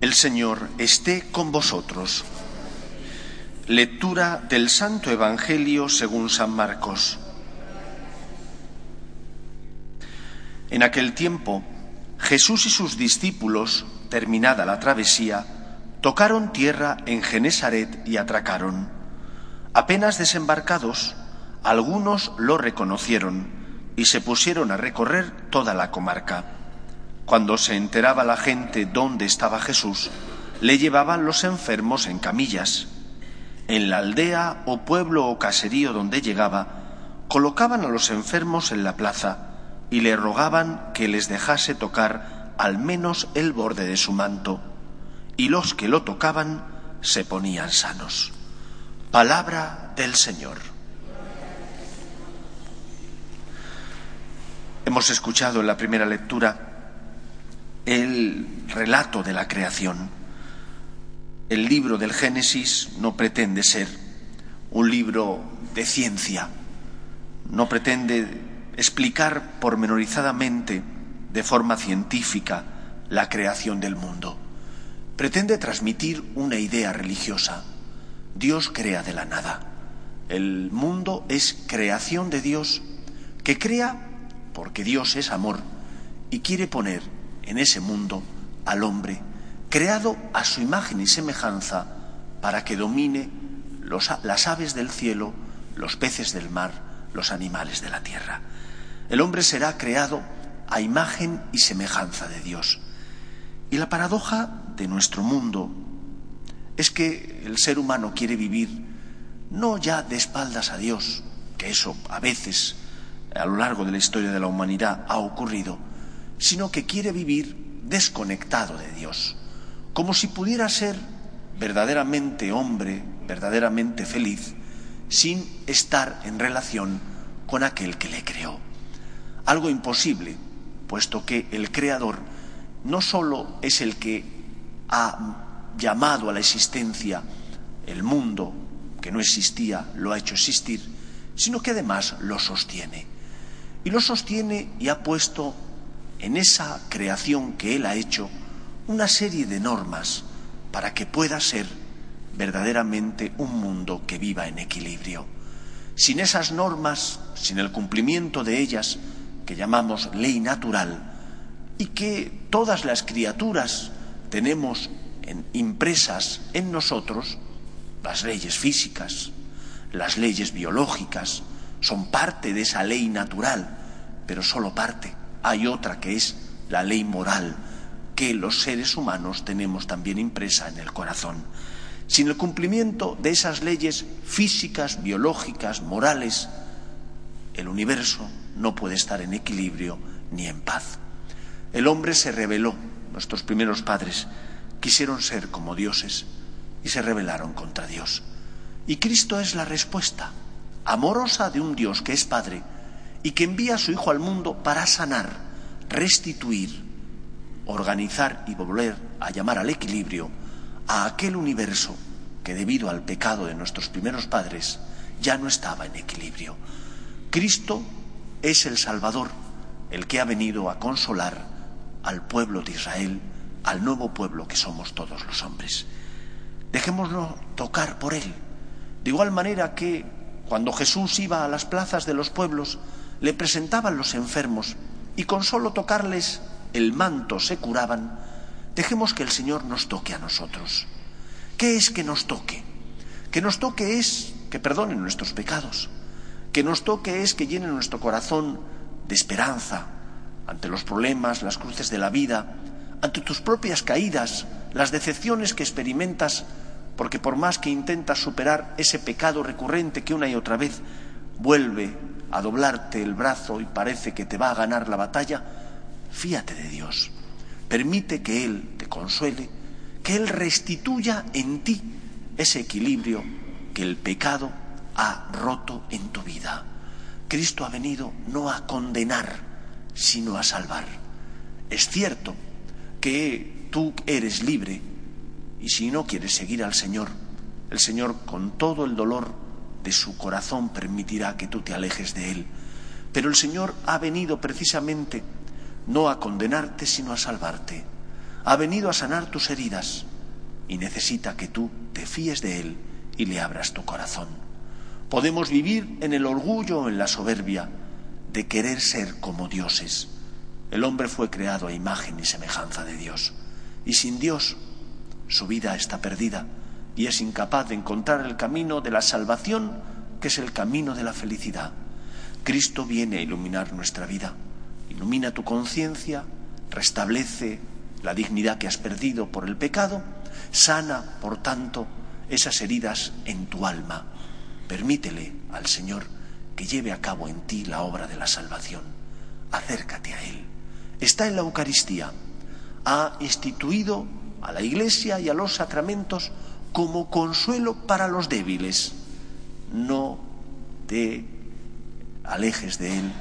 El Señor esté con vosotros. Lectura del Santo Evangelio según San Marcos. En aquel tiempo, Jesús y sus discípulos, terminada la travesía, tocaron tierra en Genesaret y atracaron. Apenas desembarcados, algunos lo reconocieron y se pusieron a recorrer toda la comarca. Cuando se enteraba la gente dónde estaba Jesús, le llevaban los enfermos en camillas. En la aldea o pueblo o caserío donde llegaba, colocaban a los enfermos en la plaza y le rogaban que les dejase tocar al menos el borde de su manto, y los que lo tocaban se ponían sanos. Palabra del Señor. Hemos escuchado en la primera lectura el relato de la creación. El libro del Génesis no pretende ser un libro de ciencia, no pretende explicar pormenorizadamente, de forma científica, la creación del mundo. Pretende transmitir una idea religiosa, Dios crea de la nada. El mundo es creación de Dios que crea porque Dios es amor y quiere poner en ese mundo al hombre creado a su imagen y semejanza para que domine las aves del cielo, los peces del mar, los animales de la tierra. El hombre será creado a imagen y semejanza de Dios. Y la paradoja de nuestro mundo es que el ser humano quiere vivir no ya de espaldas a Dios, que eso a veces a lo largo de la historia de la humanidad ha ocurrido, sino que quiere vivir desconectado de Dios, como si pudiera ser verdaderamente hombre, verdaderamente feliz, sin estar en relación con aquel que le creó. Algo imposible, puesto que el Creador no sólo es el que ha llamado a la existencia el mundo que no existía, lo ha hecho existir, sino que además lo sostiene. Y lo sostiene y ha puesto en esa creación que Él ha hecho una serie de normas para que pueda ser verdaderamente un mundo que viva en equilibrio. Sin esas normas, sin el cumplimiento de ellas, que llamamos ley natural, y que todas las criaturas tenemos impresas en nosotros, las leyes físicas, las leyes biológicas, son parte de esa ley natural, pero solo parte. Hay otra que es la ley moral, que los seres humanos tenemos también impresa en el corazón. Sin el cumplimiento de esas leyes físicas, biológicas, morales, el universo no puede estar en equilibrio ni en paz. El hombre se rebeló, nuestros primeros padres, quisieron ser como dioses y se rebelaron contra Dios. Y Cristo es la respuesta amorosa de un Dios que es Padre y que envía a su Hijo al mundo para sanar, restituir, organizar y volver a llamar al equilibrio a aquel universo que debido al pecado de nuestros primeros padres ya no estaba en equilibrio. Cristo es el Salvador, el que ha venido a consolar al pueblo de Israel al nuevo pueblo que somos todos los hombres. Dejémonos tocar por Él. De igual manera que cuando Jesús iba a las plazas de los pueblos, le presentaban los enfermos y con solo tocarles el manto se curaban, dejemos que el Señor nos toque a nosotros. ¿Qué es que nos toque? Que nos toque es que perdone nuestros pecados. Que nos toque es que llene nuestro corazón de esperanza ante los problemas, las cruces de la vida, ante tus propias caídas, las decepciones que experimentas, porque por más que intentas superar ese pecado recurrente que una y otra vez vuelve a doblarte el brazo y parece que te va a ganar la batalla, fíate de Dios. Permite que Él te consuele, que Él restituya en ti ese equilibrio que el pecado ha roto en tu vida. Cristo ha venido no a condenar, sino a salvar. Es cierto que tú eres libre y si no quieres seguir al Señor, el Señor con todo el dolor de su corazón permitirá que tú te alejes de Él. Pero el Señor ha venido precisamente no a condenarte, sino a salvarte. Ha venido a sanar tus heridas y necesita que tú te fíes de Él y le abras tu corazón. Podemos vivir en el orgullo o en la soberbia de querer ser como dioses. El hombre fue creado a imagen y semejanza de Dios. Y sin Dios, su vida está perdida y es incapaz de encontrar el camino de la salvación, que es el camino de la felicidad. Cristo viene a iluminar nuestra vida, ilumina tu conciencia, restablece la dignidad que has perdido por el pecado, sana, por tanto, esas heridas en tu alma. Permítele al Señor que lleve a cabo en ti la obra de la salvación. Acércate a Él. Está en la Eucaristía. Ha instituido a la Iglesia y a los sacramentos como consuelo para los débiles. No te alejes de Él,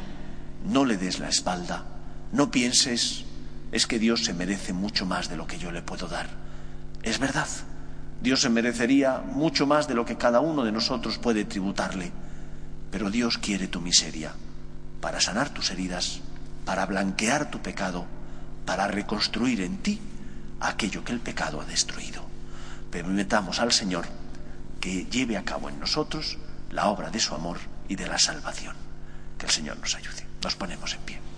no le des la espalda, no pienses, es que Dios se merece mucho más de lo que yo le puedo dar. Es verdad, Dios se merecería mucho más de lo que cada uno de nosotros puede tributarle, pero Dios quiere tu miseria para sanar tus heridas, para blanquear tu pecado, para reconstruir en ti aquello que el pecado ha destruido. Permitamos al Señor que lleve a cabo en nosotros la obra de su amor y de la salvación. Que el Señor nos ayude. Nos ponemos en pie.